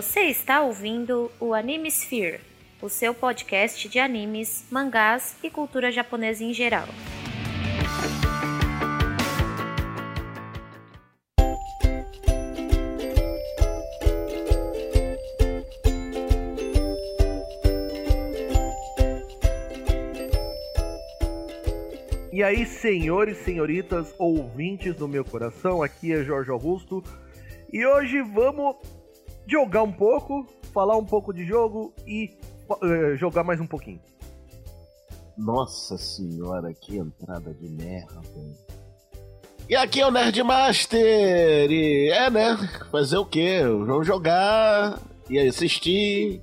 Você está ouvindo o Anime Sphere, o seu podcast de animes, mangás e cultura japonesa em geral. E aí, senhores senhoritas, ouvintes do meu coração, aqui é Jorge Augusto. E hoje vamos jogar um pouco, falar um pouco de jogo e uh, jogar mais um pouquinho. Nossa senhora, que entrada de merda. E aqui é o Nerdmaster! E é, né? Fazer o quê? Vamos jogar e assistir,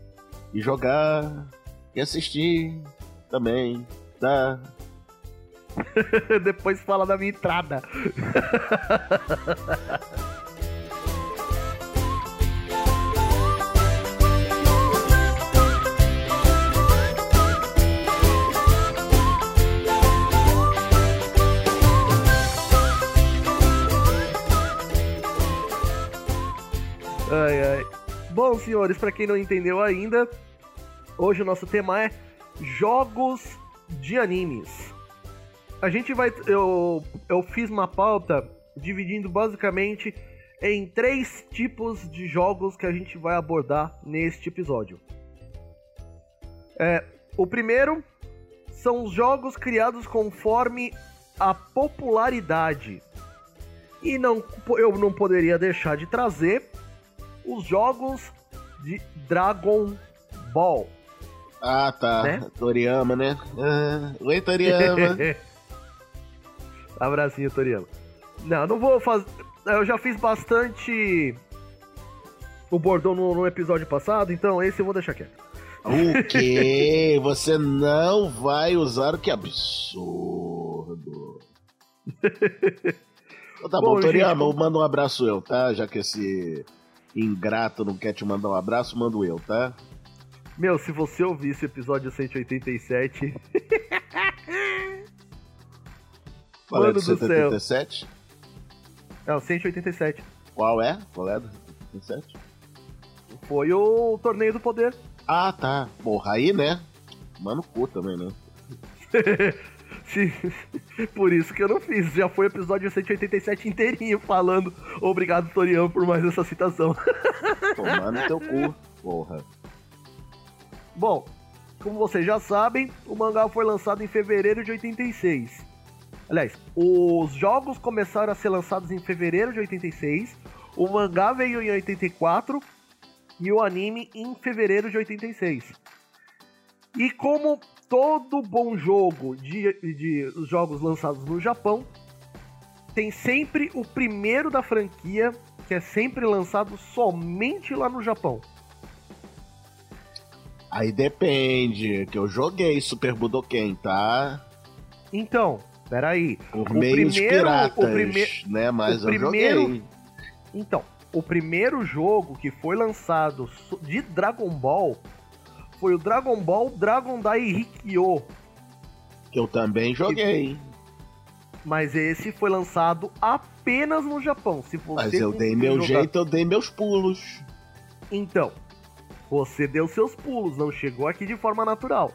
e jogar e assistir também, tá? Depois fala da minha entrada. Ai, ai. Bom, senhores, para quem não entendeu ainda, hoje o nosso tema é jogos de animes. A gente vai. Eu, eu fiz uma pauta dividindo basicamente em três tipos de jogos que a gente vai abordar neste episódio. É, o primeiro são os jogos criados conforme a popularidade. E não, eu não poderia deixar de trazer os jogos de Dragon Ball. Ah, tá. Né? Toriyama, né? Ah, oi, Toriyama. Abracinho, Toriyama. Não, não vou fazer. Eu já fiz bastante o bordão no, no, episódio passado, então esse eu vou deixar quieto. O quê? Você não vai usar o que absurdo. então, tá bom, bom Toriyama, gente... manda um abraço eu, tá? Já que esse ingrato não quer te mandar um abraço, mando eu, tá? Meu, se você ouvir esse episódio 187. Qual é do 187? É, o 187. Qual é? Qual é do 187? Foi o Torneio do Poder. Ah, tá. Porra, aí, né? Mano, cu também, né? Sim, por isso que eu não fiz. Já foi o episódio 187 inteirinho falando obrigado, Torião, por mais essa citação. Tomando teu cu, porra. Bom, como vocês já sabem, o mangá foi lançado em fevereiro de 86. Aliás, os jogos começaram a ser lançados em fevereiro de 86, o mangá veio em 84 e o anime em fevereiro de 86. E como todo bom jogo de, de jogos lançados no Japão, tem sempre o primeiro da franquia, que é sempre lançado somente lá no Japão. Aí depende, que eu joguei Super Budoken, tá? Então, peraí. Por o meios primeiro, piratas, o prime... né? Mas o primeiro... eu joguei. Então, o primeiro jogo que foi lançado de Dragon Ball foi o Dragon Ball Dragon Dai Rikyo. Que eu também joguei. Mas esse foi lançado apenas no Japão. Se você Mas eu dei meu jogar... jeito, eu dei meus pulos. Então, você deu seus pulos, não chegou aqui de forma natural.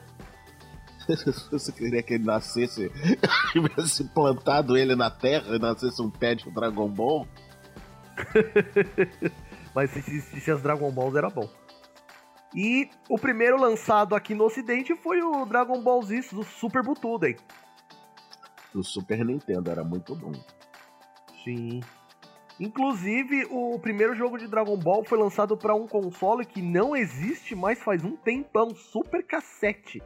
Você queria que ele nascesse, tivesse plantado ele na terra e nascesse um pé de Dragon Ball? Mas se existisse as Dragon Balls era bom. E o primeiro lançado aqui no ocidente foi o Dragon Ball Z do Super Butoden. Do Super Nintendo, era muito bom. Sim. Inclusive, o primeiro jogo de Dragon Ball foi lançado para um console que não existe mais faz um tempão, Super Cassette.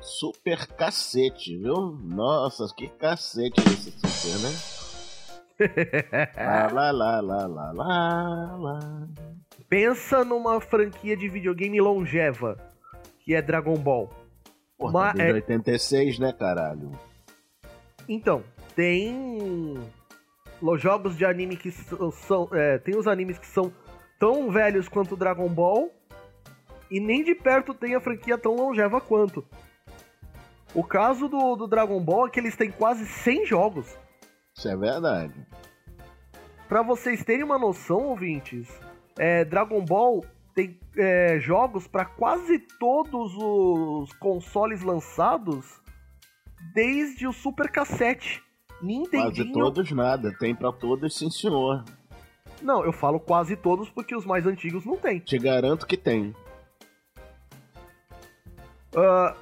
Super cacete, viu? Nossa, que cacete esse Super, né? lá, lá, lá, lá, lá, lá. Pensa numa franquia de videogame longeva, que é Dragon Ball. Porra, Uma, tá é... 86, né, caralho? Então, tem jogos de anime que são. É, tem os animes que são tão velhos quanto Dragon Ball. E nem de perto tem a franquia tão longeva quanto. O caso do, do Dragon Ball é que eles têm quase 100 jogos. Isso é verdade. Para vocês terem uma noção, ouvintes, é, Dragon Ball tem é, jogos para quase todos os consoles lançados desde o Super Cassette. Nintendinho... Quase todos nada, tem para todos sim senhor. Não, eu falo quase todos porque os mais antigos não tem. Te garanto que tem. Uh,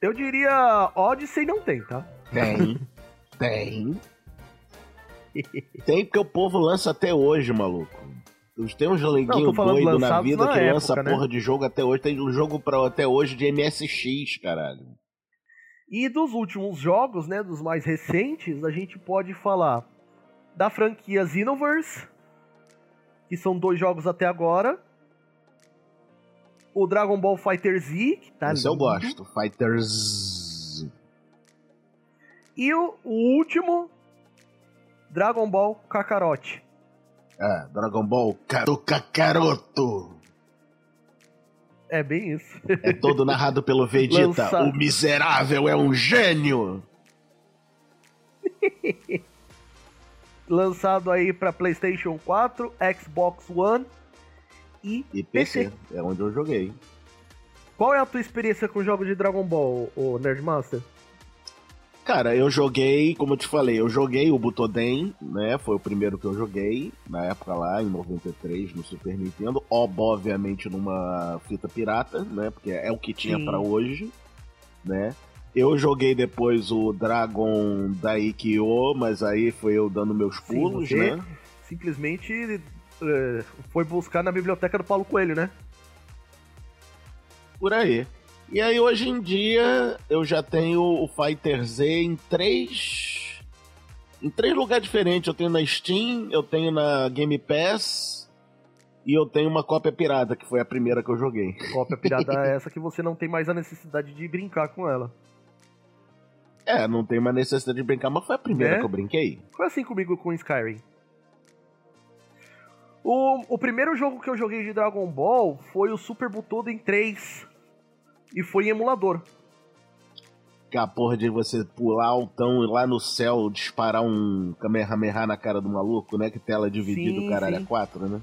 eu diria Odyssey não tem, tá? Tem. tem. Tem porque o povo lança até hoje, maluco. Tem uns joguinhos doido na vida na que época, lança né? porra de jogo até hoje. Tem um jogo pra, até hoje de MSX, caralho. E dos últimos jogos, né, dos mais recentes, a gente pode falar da franquia Xenoverse, que são dois jogos até agora. O Dragon Ball Fighter Z, que tá Esse lindo. eu gosto, Fighters. E o, o último, Dragon Ball Kakarot. É, Dragon Ball do Kakaroto. É bem isso. É todo narrado pelo Vegeta. Lança... O miserável é um gênio! Lançado aí para PlayStation 4, Xbox One e, e PC. PC. É onde eu joguei. Qual é a tua experiência com jogos de Dragon Ball, o Nerdmaster? Cara, eu joguei, como eu te falei, eu joguei o Butoden, né? Foi o primeiro que eu joguei, na época lá, em 93, no Super Nintendo. Obviamente numa fita pirata, né? Porque é o que tinha para hoje, né? Eu joguei depois o Dragon Daikyo, mas aí foi eu dando meus pulos, Sim, né? Simplesmente uh, foi buscar na biblioteca do Paulo Coelho, né? Por aí. E aí hoje em dia eu já tenho o Fighter Z em três. Em três lugares diferentes. Eu tenho na Steam, eu tenho na Game Pass e eu tenho uma cópia pirata, que foi a primeira que eu joguei. Cópia pirata é essa que você não tem mais a necessidade de brincar com ela. É, não tem mais necessidade de brincar, mas foi a primeira é? que eu brinquei. Foi assim comigo com Skyrim. O, o primeiro jogo que eu joguei de Dragon Ball foi o Super Butoden 3 e foi em emulador. Que a porra de você pular altão lá no céu, disparar um Kamehameha na cara do maluco, né? Que tela dividida, o caralho, é 4, né?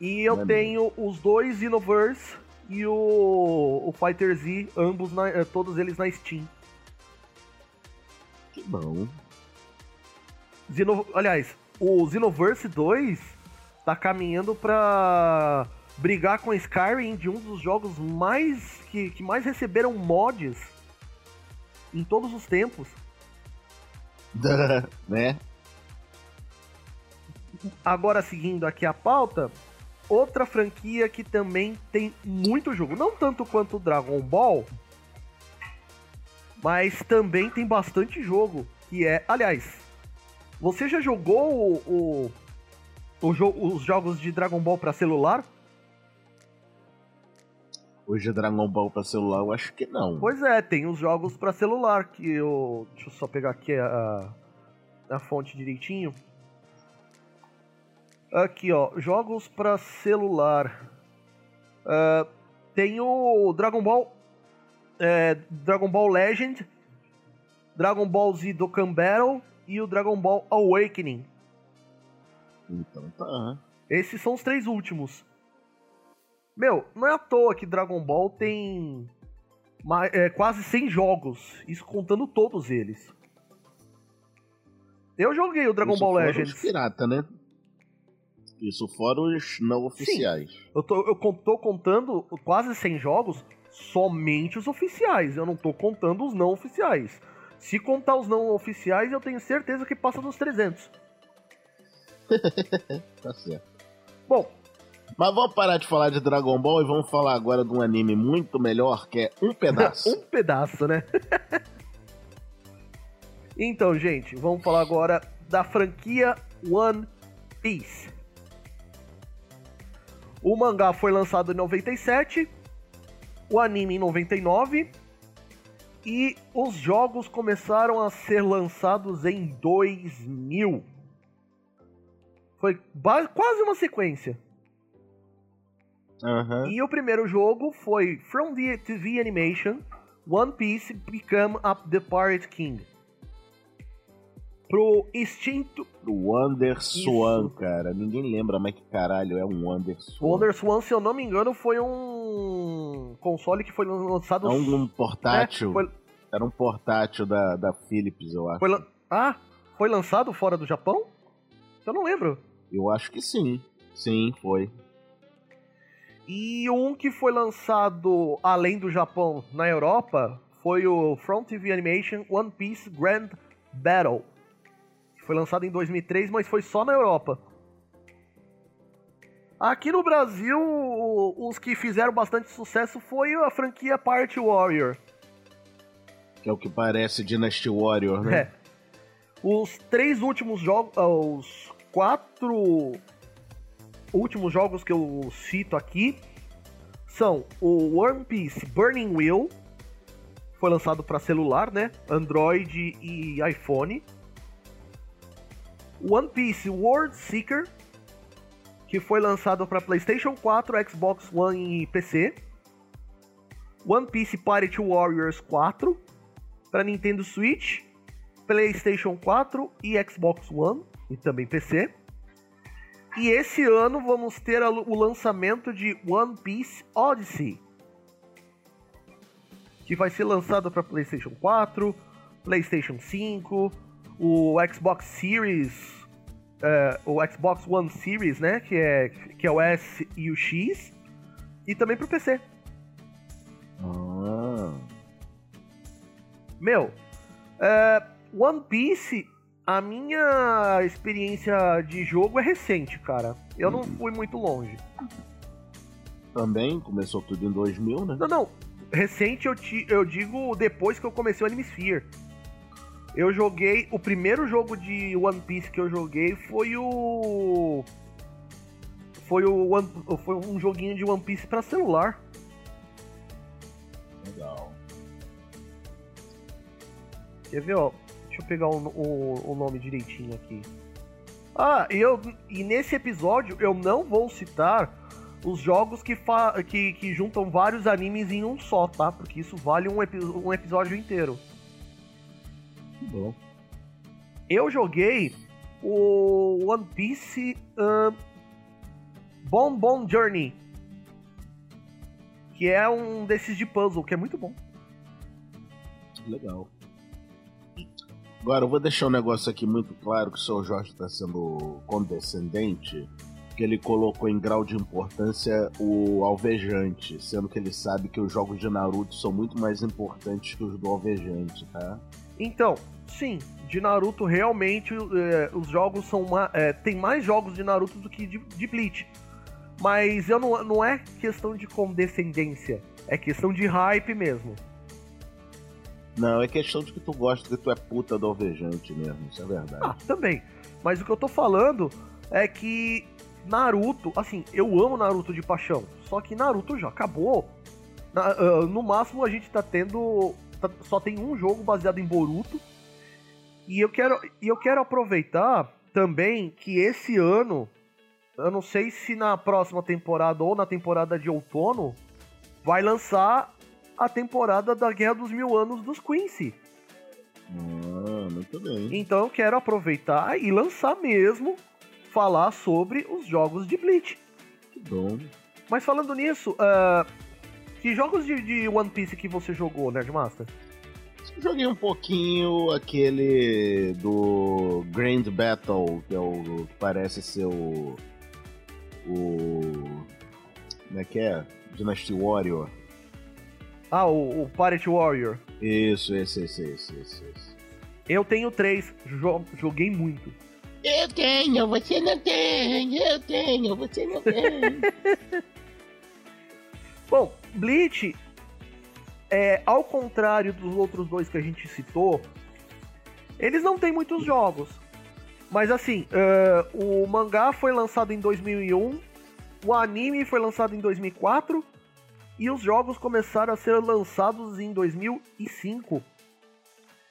E eu é tenho os dois Xenoverse e o, o Fighter Z, ambos, na, eh, todos eles na Steam. Que bom. Xeno, aliás, o Xenoverse 2 tá caminhando pra brigar com Skyrim de um dos jogos mais que, que mais receberam mods em todos os tempos. né? Agora seguindo aqui a pauta, outra franquia que também tem muito jogo, não tanto quanto Dragon Ball, mas também tem bastante jogo, que é, aliás, você já jogou o, o, o jo os jogos de Dragon Ball para celular? Hoje é Dragon Ball pra celular, eu acho que não. Pois é, tem os jogos para celular que eu. Deixa eu só pegar aqui a, a fonte direitinho. Aqui, ó, jogos para celular. Uh, tem o Dragon Ball. É, Dragon Ball Legend, Dragon Ball Z Dokkan Battle e o Dragon Ball Awakening. Então tá. Esses são os três últimos. Meu, não é à toa que Dragon Ball tem é, quase 100 jogos, isso contando todos eles. Eu joguei o Dragon isso Ball Legends. pirata, né? Isso fora os não oficiais. Sim, eu, tô, eu tô contando quase 100 jogos, somente os oficiais. Eu não tô contando os não oficiais. Se contar os não oficiais, eu tenho certeza que passa dos 300. tá certo. Bom, mas vamos parar de falar de Dragon Ball e vamos falar agora de um anime muito melhor que é Um Pedaço. um pedaço, né? então, gente, vamos falar agora da franquia One Piece. O mangá foi lançado em 97, o anime em 99 e os jogos começaram a ser lançados em 2000. Foi quase uma sequência. Uhum. E o primeiro jogo foi From the TV Animation, One Piece Become a the Pirate King. pro Instinto. Pro Wonder Swan, cara. Ninguém lembra mais que caralho é um Wonder Swan. O Wonder Swan, se eu não me engano, foi um console que foi lançado. É um, um portátil. É, foi... Era um portátil da, da Philips, eu acho. Foi lan... Ah, foi lançado fora do Japão? Eu não lembro. Eu acho que sim. Sim, foi. E um que foi lançado além do Japão na Europa foi o Front TV Animation One Piece Grand Battle. Que foi lançado em 2003, mas foi só na Europa. Aqui no Brasil, os que fizeram bastante sucesso foi a franquia Party Warrior. Que é o que parece Dynasty Warrior, né? É. Os três últimos jogos, ah, os quatro últimos jogos que eu cito aqui são o One Piece Burning Wheel, foi lançado para celular, né? Android e iPhone. One Piece World Seeker, que foi lançado para PlayStation 4, Xbox One e PC. One Piece Pirate Warriors 4 para Nintendo Switch, PlayStation 4 e Xbox One e também PC. E esse ano vamos ter o lançamento de One Piece Odyssey, que vai ser lançado para PlayStation 4, PlayStation 5, o Xbox Series, uh, o Xbox One Series, né, que é que é o S e o X, e também para o PC. Ah. Meu, uh, One Piece a minha experiência de jogo é recente, cara. Eu não fui muito longe. Também começou tudo em 2000, né? Não, não. Recente eu, te, eu digo depois que eu comecei o Anime Sphere. Eu joguei. O primeiro jogo de One Piece que eu joguei foi o. Foi o One, foi um joguinho de One Piece para celular. Legal. Quer ver, ó? Deixa eu pegar o, o, o nome direitinho aqui. Ah, e, eu, e nesse episódio eu não vou citar os jogos que, fa que, que juntam vários animes em um só, tá? Porque isso vale um, epi um episódio inteiro. Bom. Eu joguei o One Piece uh, Bon Bon Journey. Que é um desses de puzzle, que é muito bom. Legal. Agora, eu vou deixar um negócio aqui muito claro que o seu Jorge está sendo condescendente, que ele colocou em grau de importância o Alvejante, sendo que ele sabe que os jogos de Naruto são muito mais importantes que os do Alvejante, tá? Então, sim, de Naruto realmente é, os jogos são é, tem mais jogos de Naruto do que de, de Bleach. Mas eu não, não é questão de condescendência, é questão de hype mesmo. Não, é questão de que tu gosta, que tu é puta do alvejante mesmo, isso é verdade. Ah, também. Mas o que eu tô falando é que Naruto, assim, eu amo Naruto de paixão, só que Naruto já acabou. Na, uh, no máximo a gente tá tendo. Tá, só tem um jogo baseado em Boruto. E eu quero, e eu quero aproveitar também que esse ano, eu não sei se na próxima temporada ou na temporada de outono, vai lançar a temporada da Guerra dos Mil Anos dos Quincy. Ah, muito bem. Então eu quero aproveitar e lançar mesmo, falar sobre os jogos de Bleach. Que bom. Mas falando nisso, uh, que jogos de, de, One Piece que você jogou, Nerdmaster? Joguei um pouquinho aquele do Grand Battle, que é o que parece ser o. O. Como é que é? Dynasty Warrior. Ah, o, o Pirate Warrior. Isso, esse, esse, esse, esse. Eu tenho três, joguei muito. Eu tenho, você não tem. Eu tenho, você não tem. Bom, Bleach, é, ao contrário dos outros dois que a gente citou, eles não têm muitos jogos. Mas assim, uh, o mangá foi lançado em 2001, o anime foi lançado em 2004 e os jogos começaram a ser lançados em 2005.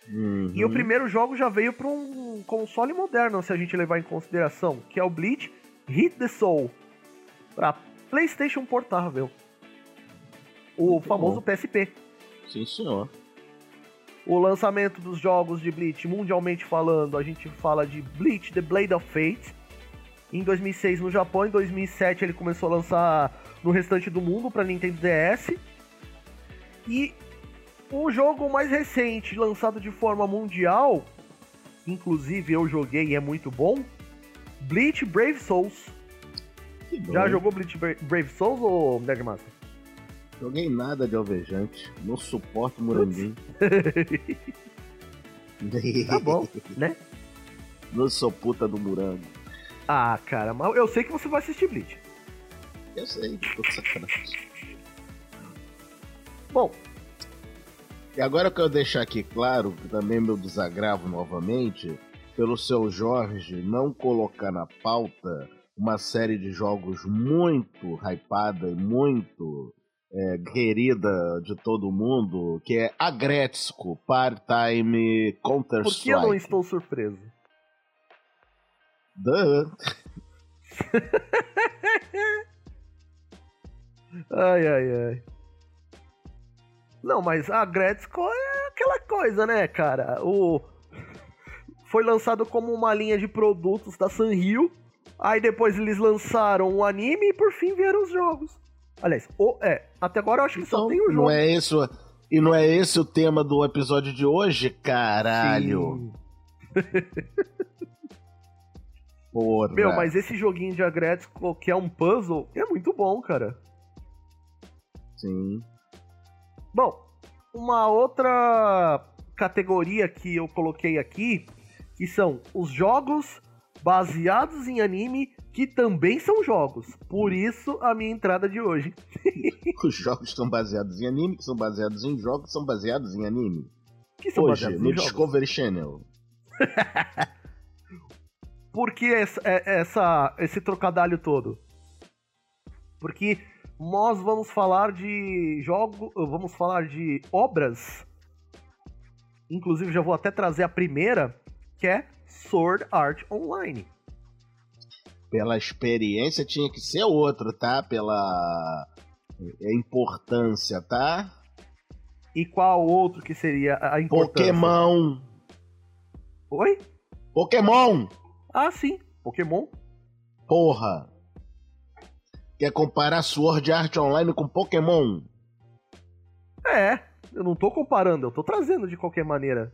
Uhum. E o primeiro jogo já veio para um console moderno, se a gente levar em consideração, que é o Bleach Hit the Soul, para PlayStation Portável. O Muito famoso bom. PSP. Sim, senhor. o lançamento dos jogos de Bleach, mundialmente falando, a gente fala de Bleach The Blade of Fate. Em 2006 no Japão, em 2007 ele começou a lançar no restante do mundo para Nintendo DS. E o jogo mais recente, lançado de forma mundial, inclusive eu joguei e é muito bom, Bleach Brave Souls. Já jogou Bleach Brave Souls ou Nerdmaster? Joguei nada de alvejante, não suporto Murandim. tá bom, né? Não sou puta do Murango. Ah, cara, mas eu sei que você vai assistir Bleach. Eu sei, tô sacanagem. Bom. E agora eu quero deixar aqui claro, que também meu desagravo novamente, pelo seu Jorge não colocar na pauta uma série de jogos muito hypada e muito é, querida de todo mundo, que é Agretzko Part-Time Counter-Strike. Por que eu não estou surpreso? Duh. ai, ai, ai. Não, mas a Gretzko é aquela coisa, né, cara? O... Foi lançado como uma linha de produtos da Sanrio. Aí depois eles lançaram o anime e por fim vieram os jogos. Aliás, o, é, até agora eu acho que então, só tem o jogo. Não é isso. E não é esse o tema do episódio de hoje? Caralho! Porra. Meu, mas esse joguinho de Agretzko, que é um puzzle, é muito bom, cara. Sim. Bom, uma outra categoria que eu coloquei aqui, que são os jogos baseados em anime que também são jogos. Por isso a minha entrada de hoje. Os jogos são baseados em anime, que são baseados em jogos, que são baseados em anime. Que são hoje, no Discovery. Channel. Por que essa, é, essa, esse trocadilho todo? Porque nós vamos falar de jogo, vamos falar de obras. Inclusive já vou até trazer a primeira, que é Sword Art Online. Pela experiência tinha que ser outro, tá? Pela é, importância, tá? E qual outro que seria a importância? Pokémon. Oi? Pokémon. Ah, sim. Pokémon. Porra. Quer comparar Sword Art Online com Pokémon? É, eu não tô comparando, eu tô trazendo de qualquer maneira.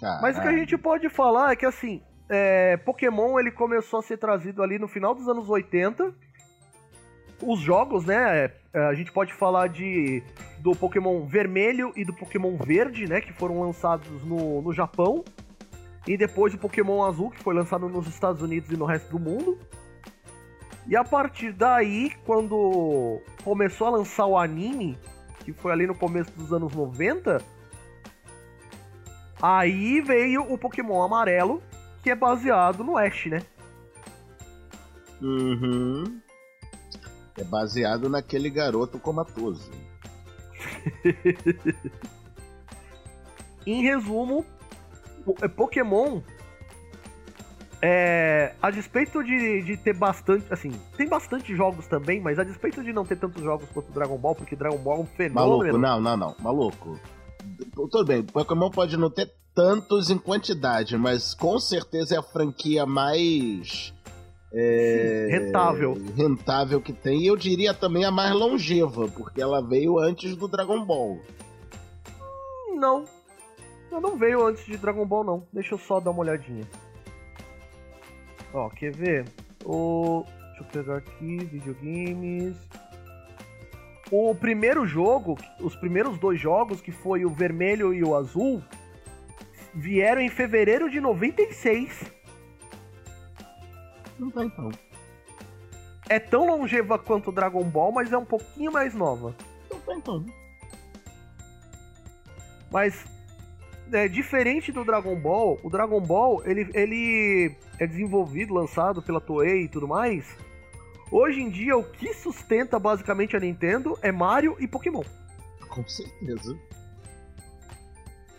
Caralho. Mas o que a gente pode falar é que assim, é, Pokémon ele começou a ser trazido ali no final dos anos 80. Os jogos, né? É, a gente pode falar de do Pokémon Vermelho e do Pokémon Verde, né? Que foram lançados no, no Japão. E depois o Pokémon Azul, que foi lançado nos Estados Unidos e no resto do mundo. E a partir daí, quando começou a lançar o anime, que foi ali no começo dos anos 90, aí veio o Pokémon Amarelo, que é baseado no Ash, né? Uhum. É baseado naquele garoto comatoso. em resumo, Pokémon é, a despeito de, de ter bastante, assim, tem bastante jogos também, mas a despeito de não ter tantos jogos quanto Dragon Ball, porque Dragon Ball é um fenômeno. Maluco, não, não, não, maluco. Tudo bem, Pokémon pode não ter tantos em quantidade, mas com certeza é a franquia mais é, Sim, rentável. rentável que tem. E eu diria também a mais longeva, porque ela veio antes do Dragon Ball. Não. Ela não veio antes de Dragon Ball, não. Deixa eu só dar uma olhadinha. Ó, quer ver? O... Deixa eu pegar aqui, videogames. O primeiro jogo, os primeiros dois jogos, que foi o vermelho e o azul, vieram em fevereiro de 96. Não tá então. É tão longeva quanto Dragon Ball, mas é um pouquinho mais nova. Não tá então. Mas é, diferente do Dragon Ball, o Dragon Ball ele, ele é desenvolvido, lançado pela Toei e tudo mais. Hoje em dia, o que sustenta basicamente a Nintendo é Mario e Pokémon. Com certeza.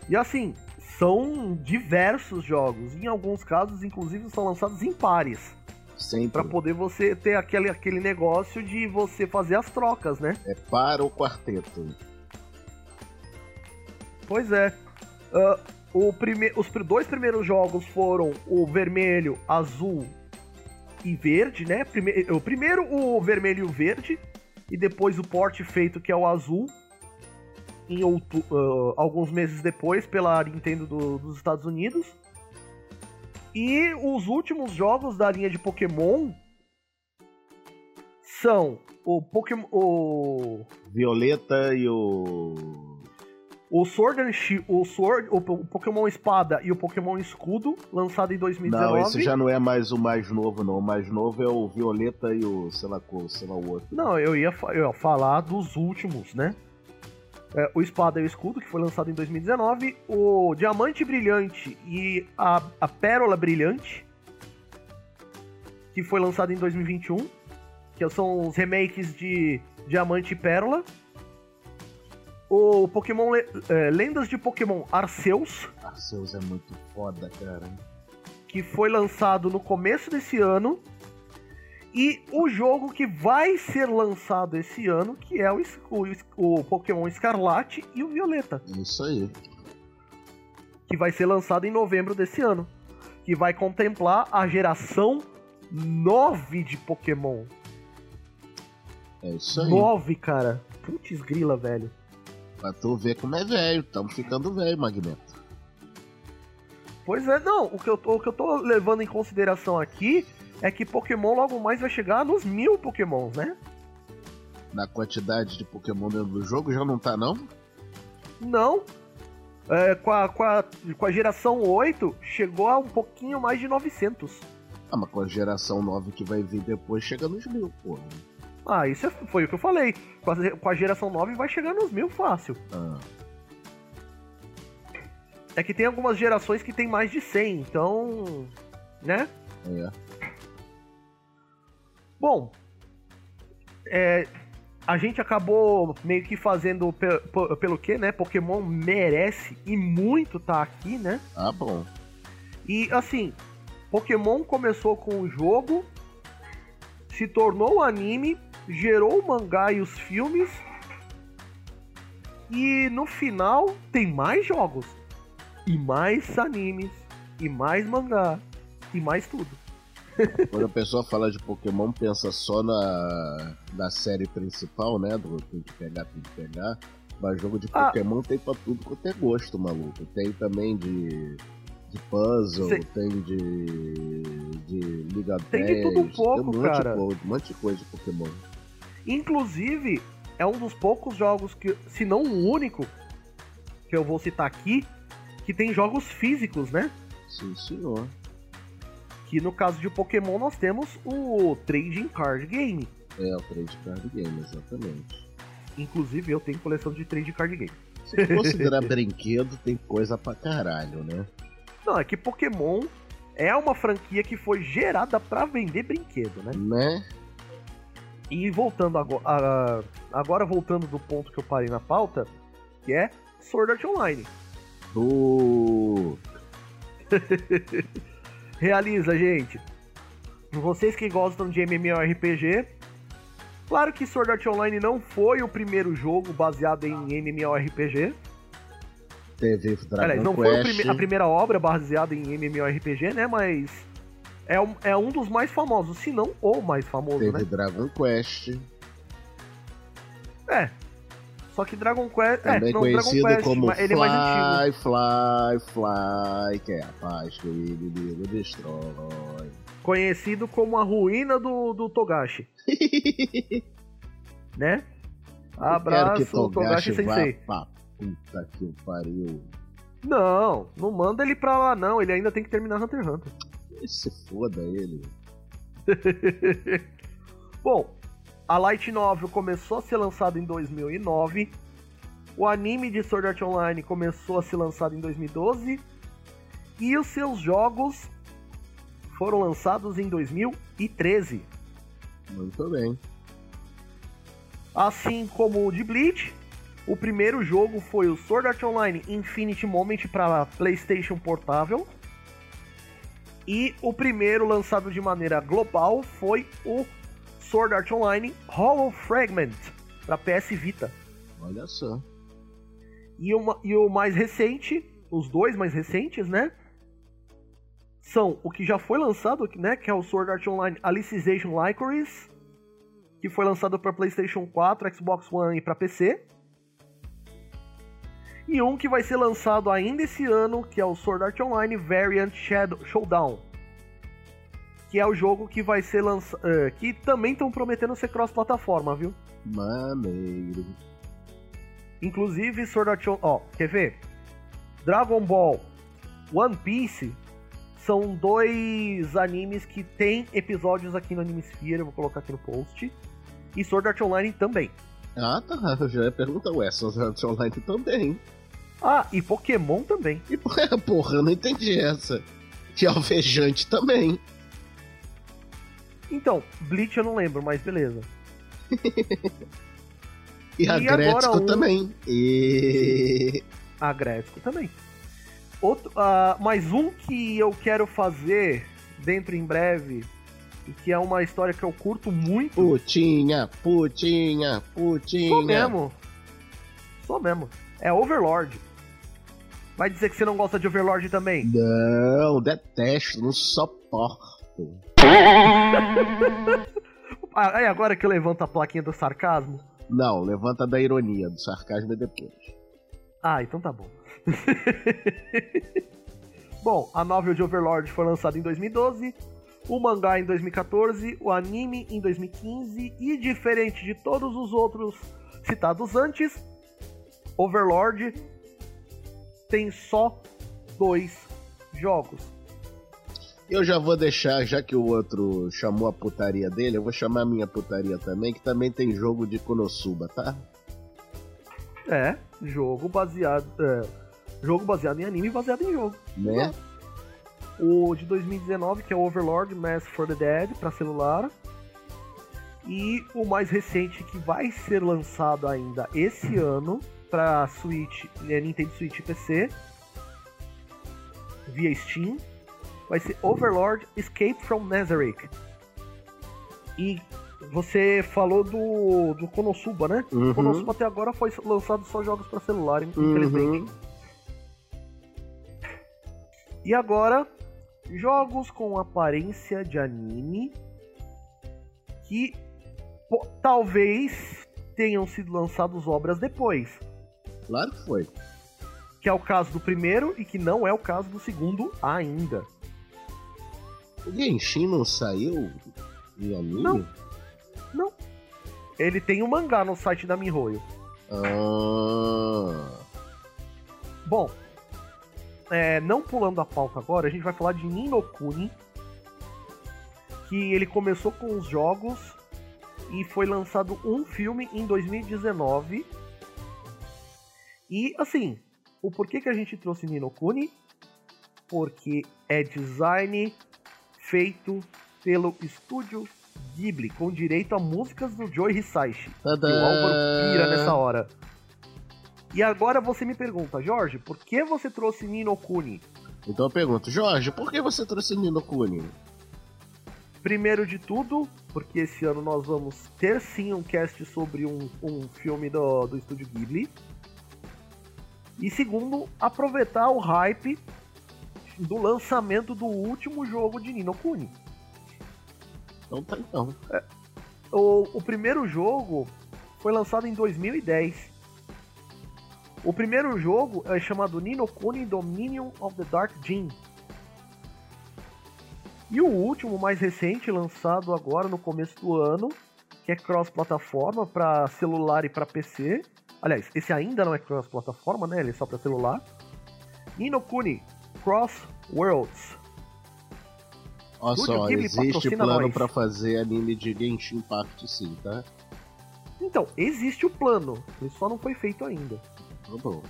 E assim, são diversos jogos. Em alguns casos, inclusive, são lançados em pares. Sempre. Pra poder você ter aquele, aquele negócio de você fazer as trocas, né? É para o quarteto. Pois é. Uh, o prime... Os dois primeiros jogos foram o vermelho, azul e verde, né? Prime... O primeiro o vermelho e o verde, e depois o porte feito que é o azul, em. Uh, alguns meses depois pela Nintendo do... dos Estados Unidos. E os últimos jogos da linha de Pokémon são o Pokémon. O... Violeta e o. O Sword and Shield, o Sword, o Pokémon Espada e o Pokémon Escudo, lançado em 2019. Não, esse já não é mais o mais novo, não. O mais novo é o Violeta e o, sei lá, sei lá o outro. Não, eu ia, eu ia falar dos últimos, né? É, o Espada e o Escudo, que foi lançado em 2019. O Diamante Brilhante e a, a Pérola Brilhante, que foi lançado em 2021. Que são os remakes de Diamante e Pérola o Pokémon é, Lendas de Pokémon Arceus. Arceus é muito foda, cara. Que foi lançado no começo desse ano. E o jogo que vai ser lançado esse ano, que é o, o, o Pokémon Escarlate e o Violeta. Isso aí. Que vai ser lançado em novembro desse ano. Que vai contemplar a geração 9 de Pokémon. É isso aí. 9, cara. Putz grila, velho. Pra tu ver como é velho, estamos ficando velho, Magneto. Pois é, não, o que, eu tô, o que eu tô levando em consideração aqui é que Pokémon logo mais vai chegar nos mil Pokémons, né? Na quantidade de Pokémon dentro do jogo já não tá, não? Não. É, com, a, com, a, com a geração 8, chegou a um pouquinho mais de 900. Ah, mas com a geração 9 que vai vir depois, chega nos mil, porra. Ah, isso é, foi o que eu falei. Com a, com a, geração 9 vai chegar nos mil fácil. Ah. É que tem algumas gerações que tem mais de 100, então. Né? É. Bom. É, a gente acabou meio que fazendo pe pelo que, né? Pokémon merece e muito tá aqui, né? Ah, bom. E assim, Pokémon começou com o jogo, se tornou anime gerou o mangá e os filmes. E no final tem mais jogos, e mais animes, e mais mangá, e mais tudo. Quando a pessoa fala de Pokémon, pensa só na, na série principal, né? Do tem que pegar, tem que pegar. Mas jogo de ah. Pokémon ah. tem pra tudo quanto é gosto, maluco. Tem também de de puzzle, tem de. de Liga Tem 10, de tudo um pouco, tem um cara. De, um monte de coisa de Pokémon. Inclusive, é um dos poucos jogos que, se não o único, que eu vou citar aqui, que tem jogos físicos, né? Sim, senhor. Que no caso de Pokémon nós temos o Trading Card Game. É, o Trading Card Game, exatamente. Inclusive eu tenho coleção de Trading Card Game. Se considerar brinquedo, tem coisa pra caralho, né? Não, é que Pokémon é uma franquia que foi gerada para vender brinquedo, né? Né? E voltando agora, agora voltando do ponto que eu parei na pauta, que é Sword Art Online. Uh. Realiza, gente. Vocês que gostam de MMORPG, claro que Sword Art Online não foi o primeiro jogo baseado em MMORPG. Teve Dragon Aliás, não Quest. foi a primeira obra baseada em MMORPG, né? Mas é um, é um dos mais famosos, se não o mais famoso, Teve né? Dragon Quest. É. Só que Dragon Quest. Também é, não, conhecido Dragon Quest, como ele é mais antigo. Fly, Fly, que é a paz que o inimigo destrói. Conhecido como a ruína do, do Togashi. né? Abraço, Togashi, Togashi Sensei. Vá puta que pariu. Não, não manda ele pra lá não, ele ainda tem que terminar Hunter x Hunter. Se foda ele. Bom, a Light Novel começou a ser lançada em 2009. O anime de Sword Art Online começou a ser lançado em 2012. E os seus jogos foram lançados em 2013. Muito bem. Assim como o de Bleach, o primeiro jogo foi o Sword Art Online Infinite Moment para PlayStation Portável. E o primeiro lançado de maneira global foi o Sword Art Online Hollow Fragment para PS Vita. Olha só. E, uma, e o mais recente, os dois mais recentes, né? São o que já foi lançado, né? Que é o Sword Art Online Alicization Lycoris, que foi lançado para PlayStation 4, Xbox One e para PC. E um que vai ser lançado ainda esse ano, que é o Sword Art Online Variant Shadow Showdown. Que é o jogo que vai ser lançado. Uh, que também estão prometendo ser cross-plataforma, viu? Maneiro. Inclusive, Sword Art Online. Ó, quer ver? Dragon Ball One Piece são dois animes que tem episódios aqui no Animesphere, eu vou colocar aqui no post. E Sword Art Online também. Ah, tá. Eu já ia perguntar, ué, Sword Art Online também. Ah, e Pokémon também. E, porra, eu não entendi essa. Que Alvejante também. Então, Bleach eu não lembro, mas beleza. e, e a Gretzko um... também. E... A Gretzko também. Outro, uh, mais um que eu quero fazer dentro em breve e que é uma história que eu curto muito. Putinha, putinha, putinha. Sou mesmo. Sou mesmo. É Overlord. Vai dizer que você não gosta de Overlord também? Não, detesto, não suporto. ah, é agora que eu levanto a plaquinha do sarcasmo? Não, levanta da ironia, do sarcasmo é depois. Ah, então tá bom. bom, a novel de Overlord foi lançada em 2012, o mangá em 2014, o anime em 2015 e diferente de todos os outros citados antes, Overlord tem só dois jogos. Eu já vou deixar, já que o outro chamou a putaria dele, eu vou chamar a minha putaria também, que também tem jogo de Konosuba, tá? É, jogo baseado. É, jogo baseado em anime baseado em jogo. Né? O de 2019, que é o Overlord Mass for the Dead, para celular. E o mais recente, que vai ser lançado ainda esse ano, para Switch, é Nintendo Switch e PC, via Steam, vai ser Overlord Escape from Nazareth. E você falou do, do Konosuba, né? Uhum. O Konosuba até agora foi lançado só jogos para celular, infelizmente. Uhum. E agora, jogos com aparência de anime que pô, talvez tenham sido lançados obras depois. Claro que foi. Que é o caso do primeiro e que não é o caso do segundo ainda. O Genshin não saiu em anime? Não. Não. Ele tem um mangá no site da Mihoyo. Ah. Bom, é, não pulando a pauta agora, a gente vai falar de Ninokuni. Que ele começou com os jogos e foi lançado um filme em 2019 e assim, o porquê que a gente trouxe Nino Kuni? Porque é design feito pelo estúdio Ghibli, com direito a músicas do Joe Hisaishi. Tadã. E o Álvaro pira nessa hora. E agora você me pergunta, Jorge, por que você trouxe Nino Kuni? Então eu pergunto, Jorge, por que você trouxe Nino Kuni? Primeiro de tudo, porque esse ano nós vamos ter sim um cast sobre um, um filme do, do estúdio Ghibli. E segundo, aproveitar o hype do lançamento do último jogo de Nino Kuni. Então tá então. É, o, o primeiro jogo foi lançado em 2010. O primeiro jogo é chamado Nino Kuni Dominion of the Dark Gene. E o último, mais recente, lançado agora no começo do ano, que é cross-plataforma para celular e para PC, Aliás, esse ainda não é cross-plataforma, né? Ele é só para celular. Ninokuni Cross Worlds. Olha só, existe plano para fazer anime de Genshin Impact sim, tá? Então, existe o plano, ele só não foi feito ainda. Tá bom.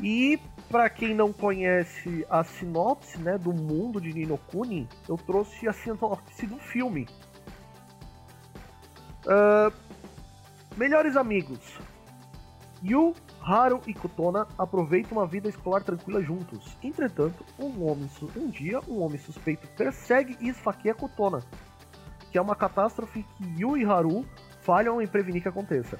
E para quem não conhece a sinopse, né, do mundo de Ninokuni, eu trouxe a sinopse do filme. Uh, melhores amigos. Yu, Haru e Kotona aproveitam uma vida escolar tranquila juntos. Entretanto, um, homem, um dia, um homem suspeito persegue e esfaqueia Kotona, que é uma catástrofe que Yu e Haru falham em prevenir que aconteça.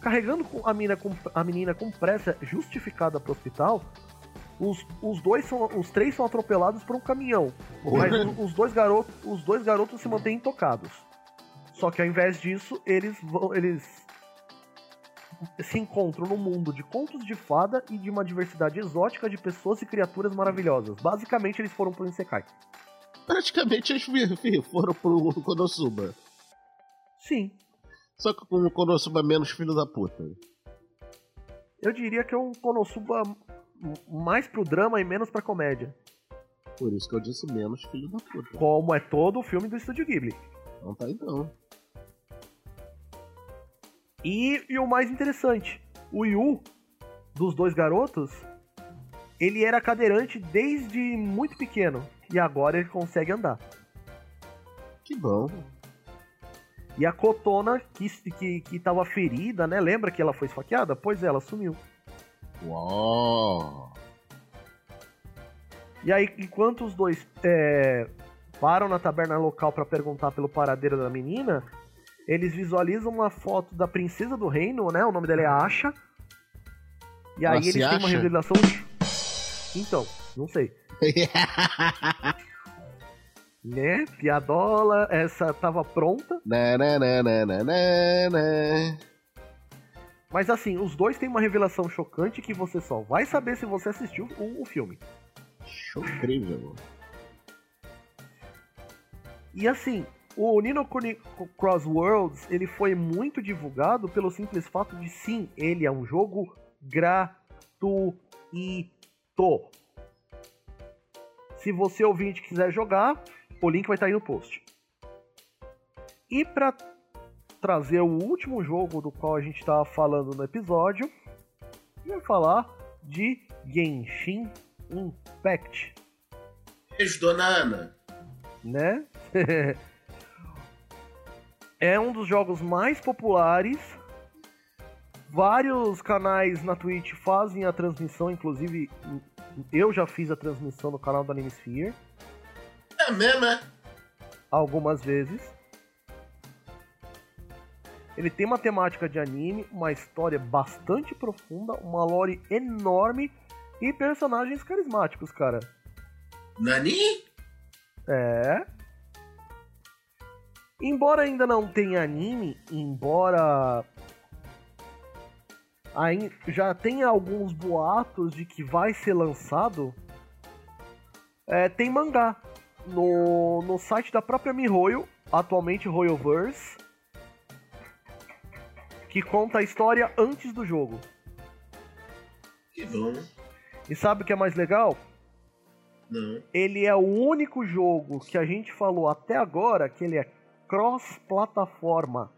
Carregando a menina com, a menina com pressa justificada pro hospital, os, os dois são. Os três são atropelados por um caminhão. Mas os, os dois garotos, os dois garotos se mantêm intocados. Só que ao invés disso, eles vão. Eles se encontram no mundo de contos de fada e de uma diversidade exótica de pessoas e criaturas maravilhosas. Basicamente, eles foram pro Insekai. Praticamente eles foram pro Konosuba. Sim. Só que com o Konosuba menos filho da puta. Eu diria que é um Konosuba mais pro drama e menos pra comédia. Por isso que eu disse menos filho da puta. Como é todo o filme do Estúdio Ghibli. Não tá então. E, e o mais interessante, o Yu, dos dois garotos, ele era cadeirante desde muito pequeno. E agora ele consegue andar. Que bom. E a Kotona, que, que, que tava ferida, né? Lembra que ela foi esfaqueada? Pois é, ela sumiu. Uau! E aí, enquanto os dois é, param na taberna local para perguntar pelo paradeiro da menina, eles visualizam uma foto da princesa do reino, né? O nome dela é Asha. E aí eles têm uma revelação. Então, não sei. né? Piadola, essa tava pronta. Né, né, né, né, né, né, né. Mas assim, os dois têm uma revelação chocante que você só vai saber se você assistiu o, o filme. Incrível. E assim, o Nino Cross Worlds, ele foi muito divulgado pelo simples fato de sim, ele é um jogo gratuito. Se você ouvinte quiser jogar, o link vai estar aí no post. E para trazer o último jogo do qual a gente estava falando no episódio, vai falar de Genshin Impact. Beijo, dona Ana. Né? é um dos jogos mais populares. Vários canais na Twitch fazem a transmissão, inclusive eu já fiz a transmissão no canal da Animesphere. É mesmo, é? Algumas vezes. Ele tem uma temática de anime, uma história bastante profunda, uma lore enorme e personagens carismáticos, cara. Nani? É. Embora ainda não tenha anime, embora já tenha alguns boatos de que vai ser lançado, é, tem mangá no, no site da própria MiHoYo, atualmente Royoverse, que conta a história antes do jogo. Que bom. E sabe o que é mais legal? Não. Ele é o único jogo que a gente falou até agora que ele é cross-plataforma.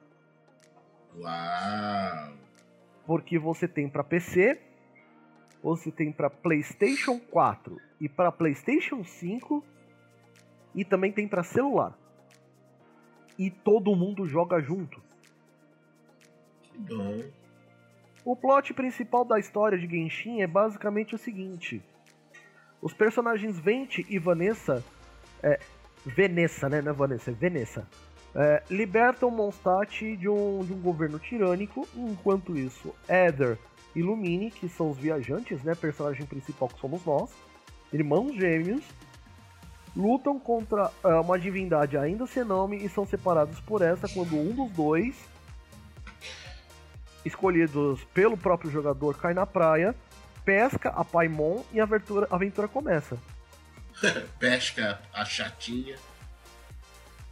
Uau! Porque você tem para PC, você tem para PlayStation 4 e para PlayStation 5 e também tem para celular. E todo mundo joga junto. Que bom. O plot principal da história de Genshin é basicamente o seguinte: os personagens Vente e Vanessa, é, Vanessa, né? Não é Vanessa, é Vanessa. É, libertam Mondstadt de um, de um governo tirânico, enquanto isso, Ether e Lumine, que são os viajantes, né, personagem principal que somos nós, irmãos gêmeos, lutam contra uh, uma divindade ainda sem nome e são separados por essa quando um dos dois, escolhidos pelo próprio jogador, cai na praia, pesca a Paimon e a aventura, a aventura começa. pesca a chatinha.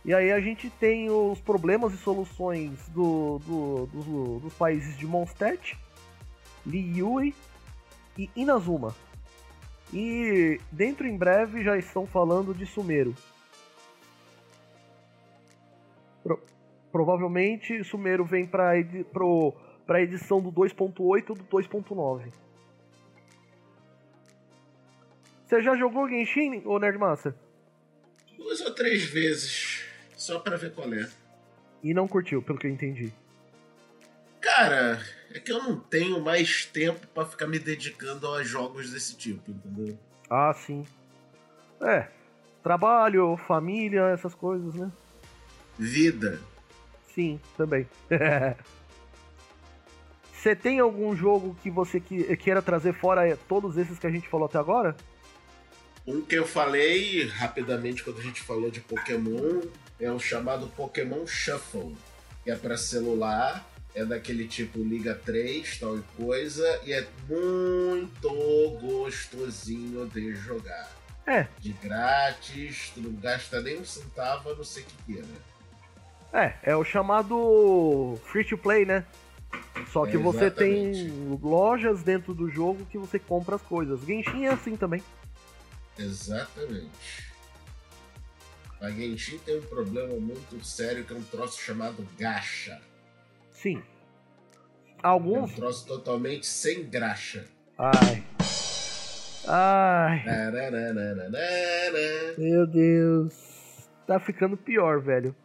E aí a gente tem os problemas e soluções do, do, do, dos países de Mondstadt, Liyue e Inazuma. E dentro em breve já estão falando de Sumero. Pro, provavelmente Sumero vem para edi, a edição do 2.8 ou do 2.9. Você já jogou Genshin, ou Nerdmaster? Duas ou três vezes. Só pra ver qual é. E não curtiu, pelo que eu entendi. Cara, é que eu não tenho mais tempo para ficar me dedicando a jogos desse tipo, entendeu? Ah, sim. É. Trabalho, família, essas coisas, né? Vida. Sim, também. Você tem algum jogo que você que, queira trazer fora todos esses que a gente falou até agora? Um que eu falei rapidamente quando a gente falou de Pokémon é o chamado Pokémon Shuffle, que é para celular, é daquele tipo Liga 3, tal e coisa, e é muito gostosinho de jogar. É. De grátis, tu não gasta nem um centavo, a não ser que queira. É, é o chamado free to play, né? Só que é, você tem lojas dentro do jogo que você compra as coisas. Genshin é assim também. Exatamente. A Genshin tem um problema muito sério que é um troço chamado gacha. Sim. Alguns. É um troço totalmente sem graxa. Ai. Ai. Meu Deus. Tá ficando pior, velho.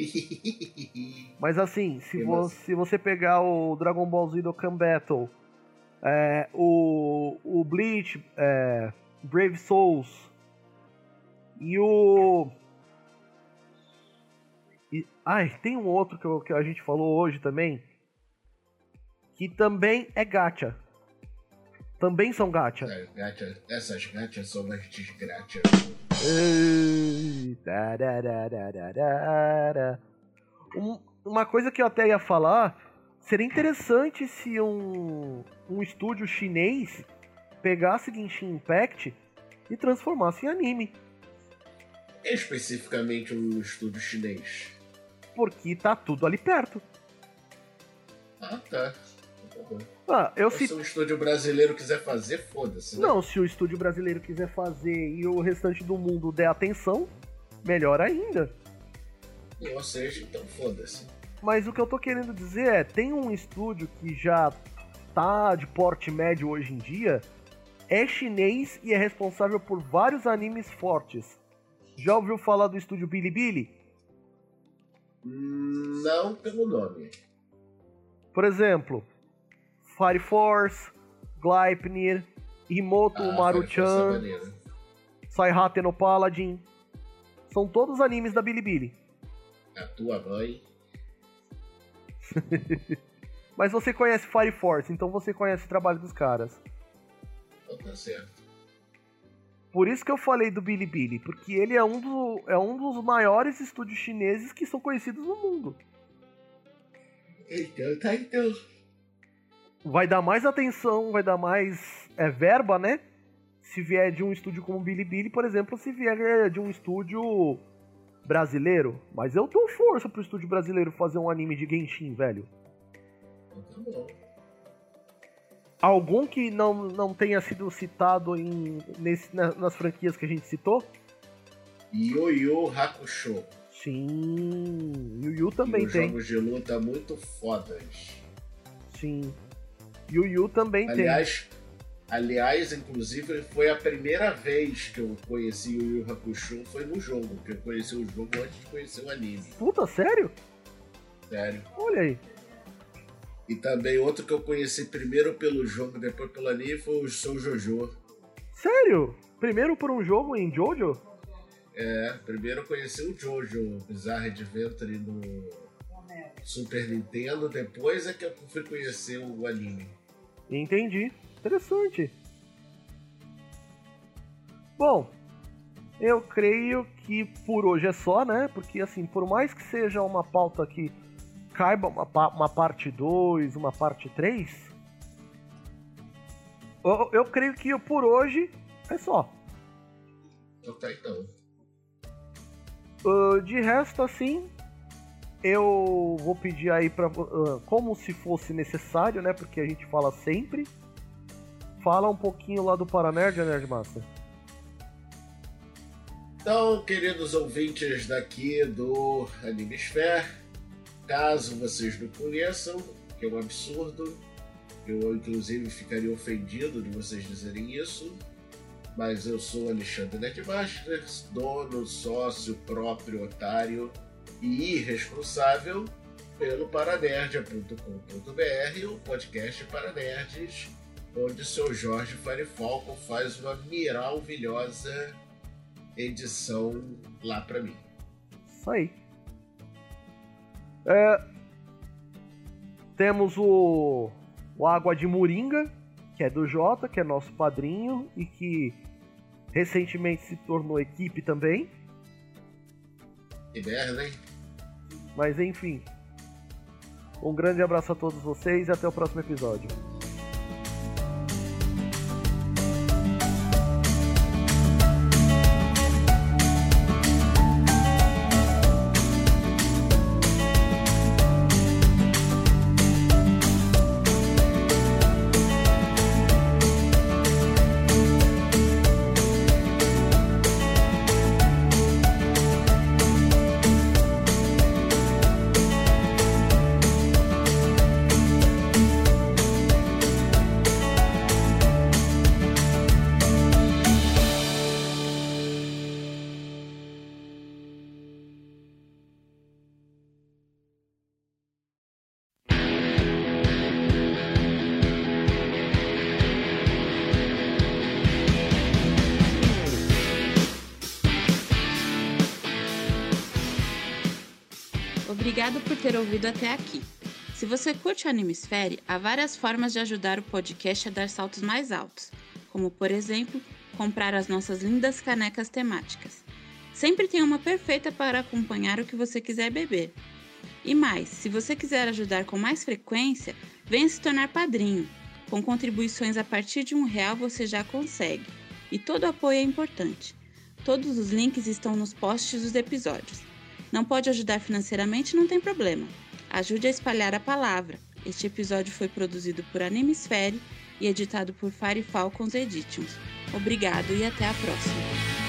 Mas assim, se, vo se você pegar o Dragon Ball Z Dokkan Battle, é, o, o Bleach, é, Brave Souls e o. Ai, tem um outro que, eu, que a gente falou hoje também. Que também é gacha. Também são gacha. É, gacha essas gachas são mais desgraças. Um, uma coisa que eu até ia falar, seria interessante se um, um estúdio chinês pegasse Genshin Impact e transformasse em anime. Especificamente um estúdio chinês. Porque tá tudo ali perto. Ah, tá. Ah, eu se... se o estúdio brasileiro quiser fazer, foda-se. Né? Não, se o estúdio brasileiro quiser fazer e o restante do mundo der atenção, melhor ainda. Ou seja, então foda-se. Mas o que eu tô querendo dizer é, tem um estúdio que já tá de porte médio hoje em dia, é chinês e é responsável por vários animes fortes. Já ouviu falar do estúdio Bilibili? Não pelo nome. Por exemplo, Fire Force, Gleipnir, Himoto ah, Maruchan, Saihate no Paladin. São todos animes da Bilibili. A tua mãe. Mas você conhece Fire Force, então você conhece o trabalho dos caras. Tá certo. Por isso que eu falei do Bilibili, porque ele é um, do, é um dos maiores estúdios chineses que são conhecidos no mundo. Então tá então vai dar mais atenção, vai dar mais é, verba, né? Se vier de um estúdio como Bilibili, por exemplo, se vier de um estúdio brasileiro. Mas eu dou força pro estúdio brasileiro fazer um anime de Genshin, velho. Algum que não, não tenha sido citado em, nesse, nas franquias que a gente citou? Yo-Yo Hakusho. Sim, Yu Yu também e tem. jogos de luta muito fodas. Sim. Yu Yu também aliás, tem. Aliás, inclusive, foi a primeira vez que eu conheci o Yu Hakusho foi no jogo, que eu conheci o jogo antes de conhecer o anime. Puta, sério? Sério. Olha aí. E também outro que eu conheci primeiro pelo jogo, depois pelo anime, foi o Sou Jojo. Sério? Primeiro por um jogo em Jojo? É, primeiro eu conheci o Jojo Bizarre Adventure no Super Nintendo, depois é que eu fui conhecer o anime. Entendi. Interessante. Bom, eu creio que por hoje é só, né? Porque assim, por mais que seja uma pauta que caiba uma, uma parte 2, uma parte 3, eu, eu creio que por hoje é só. Ok, então. Uh, de resto, assim, eu vou pedir aí para uh, como se fosse necessário, né? Porque a gente fala sempre. Fala um pouquinho lá do Paranerd, Nerd Master. Então, queridos ouvintes daqui do Animesphere, caso vocês não conheçam, que é um absurdo, eu inclusive ficaria ofendido de vocês dizerem isso, mas eu sou Alexandre Nerdmaster, dono, sócio, próprio, otário e irresponsável pelo paranerdia.com.br, o podcast para nerds, onde o seu Jorge Farifalco faz uma maravilhosa edição lá para mim. Isso aí. É... Temos o, o Água de Moringa, que é do Jota, que é nosso padrinho e que recentemente se tornou equipe também. Que merda, hein? Mas enfim. Um grande abraço a todos vocês e até o próximo episódio. Obrigado por ter ouvido até aqui. Se você curte o Animesfere, há várias formas de ajudar o podcast a dar saltos mais altos, como, por exemplo, comprar as nossas lindas canecas temáticas. Sempre tem uma perfeita para acompanhar o que você quiser beber. E mais, se você quiser ajudar com mais frequência, venha se tornar padrinho. Com contribuições a partir de um real você já consegue. E todo apoio é importante. Todos os links estão nos posts dos episódios. Não pode ajudar financeiramente? Não tem problema. Ajude a espalhar a palavra. Este episódio foi produzido por Animesfere e editado por Fire Falcons Editions. Obrigado e até a próxima.